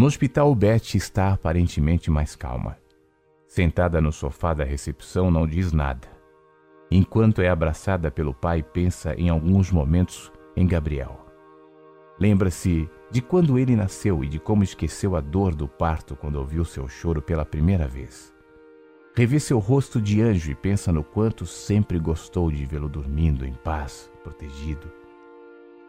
No hospital, Beth está aparentemente mais calma. Sentada no sofá da recepção, não diz nada. Enquanto é abraçada pelo pai, pensa em alguns momentos em Gabriel. Lembra-se de quando ele nasceu e de como esqueceu a dor do parto quando ouviu seu choro pela primeira vez. Revê seu rosto de anjo e pensa no quanto sempre gostou de vê-lo dormindo em paz, protegido.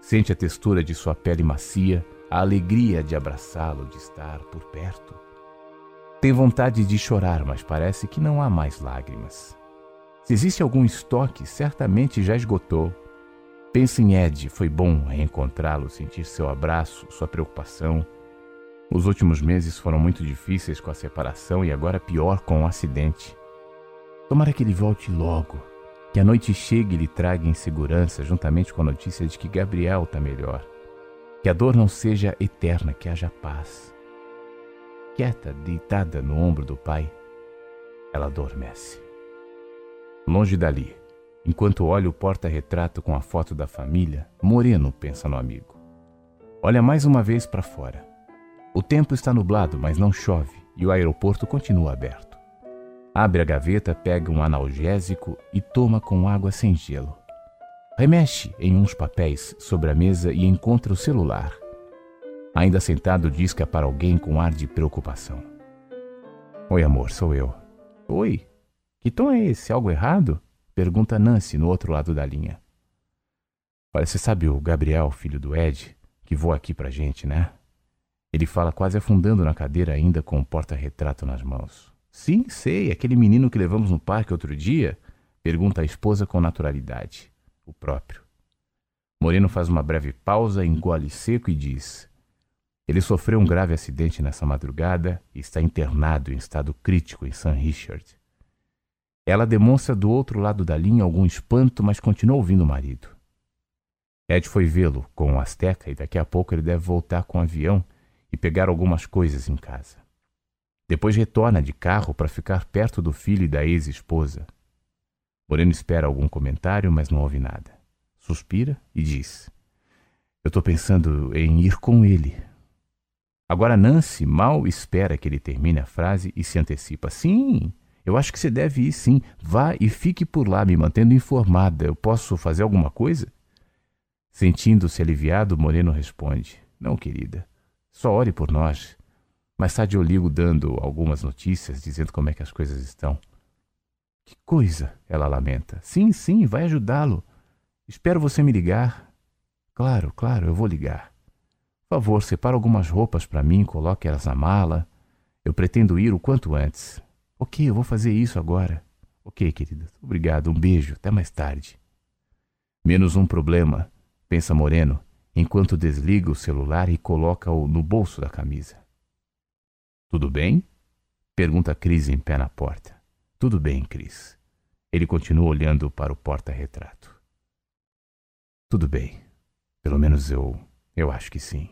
Sente a textura de sua pele macia, a alegria de abraçá-lo, de estar por perto. Tem vontade de chorar, mas parece que não há mais lágrimas. Se existe algum estoque, certamente já esgotou. Pensa em Ed, foi bom reencontrá-lo, sentir seu abraço, sua preocupação. Os últimos meses foram muito difíceis com a separação e agora pior com o acidente. Tomara que ele volte logo, que a noite chegue e lhe traga insegurança, juntamente com a notícia de que Gabriel está melhor. Que a dor não seja eterna, que haja paz. Quieta, deitada no ombro do pai, ela adormece. Longe dali, Enquanto olha o porta-retrato com a foto da família, Moreno pensa no amigo. Olha mais uma vez para fora. O tempo está nublado, mas não chove e o aeroporto continua aberto. Abre a gaveta, pega um analgésico e toma com água sem gelo. Remexe em uns papéis sobre a mesa e encontra o celular. Ainda sentado, disca para alguém com ar de preocupação. Oi, amor, sou eu. Oi? Que tom é esse? Algo errado? Pergunta Nancy no outro lado da linha. Olha, você sabe o Gabriel, filho do Ed, que voa aqui pra gente, né? Ele fala quase afundando na cadeira ainda com o porta-retrato nas mãos. Sim, sei, aquele menino que levamos no parque outro dia? Pergunta a esposa com naturalidade. O próprio. Moreno faz uma breve pausa, engole seco e diz: Ele sofreu um grave acidente nessa madrugada e está internado em estado crítico em St. Richard. Ela demonstra do outro lado da linha algum espanto, mas continua ouvindo o marido. Ed foi vê-lo com o Azteca e daqui a pouco ele deve voltar com o avião e pegar algumas coisas em casa. Depois retorna de carro para ficar perto do filho e da ex-esposa. Moreno espera algum comentário, mas não ouve nada. Suspira e diz: Eu estou pensando em ir com ele. Agora Nancy mal espera que ele termine a frase e se antecipa: Sim, eu acho que você deve ir sim. Vá e fique por lá, me mantendo informada. Eu posso fazer alguma coisa? Sentindo-se aliviado, Moreno responde: Não, querida. Só ore por nós. Mais tarde eu ligo dando algumas notícias, dizendo como é que as coisas estão. Coisa, ela lamenta. Sim, sim, vai ajudá-lo. Espero você me ligar. Claro, claro, eu vou ligar. Por favor, separe algumas roupas para mim, coloque elas na mala. Eu pretendo ir o quanto antes. Ok, eu vou fazer isso agora. Ok, querida. Obrigado. Um beijo. Até mais tarde. Menos um problema, pensa Moreno, enquanto desliga o celular e coloca-o no bolso da camisa. Tudo bem? Pergunta Cris em pé na porta. Tudo bem, Cris. Ele continua olhando para o porta-retrato. Tudo bem. Pelo menos eu. Eu acho que sim.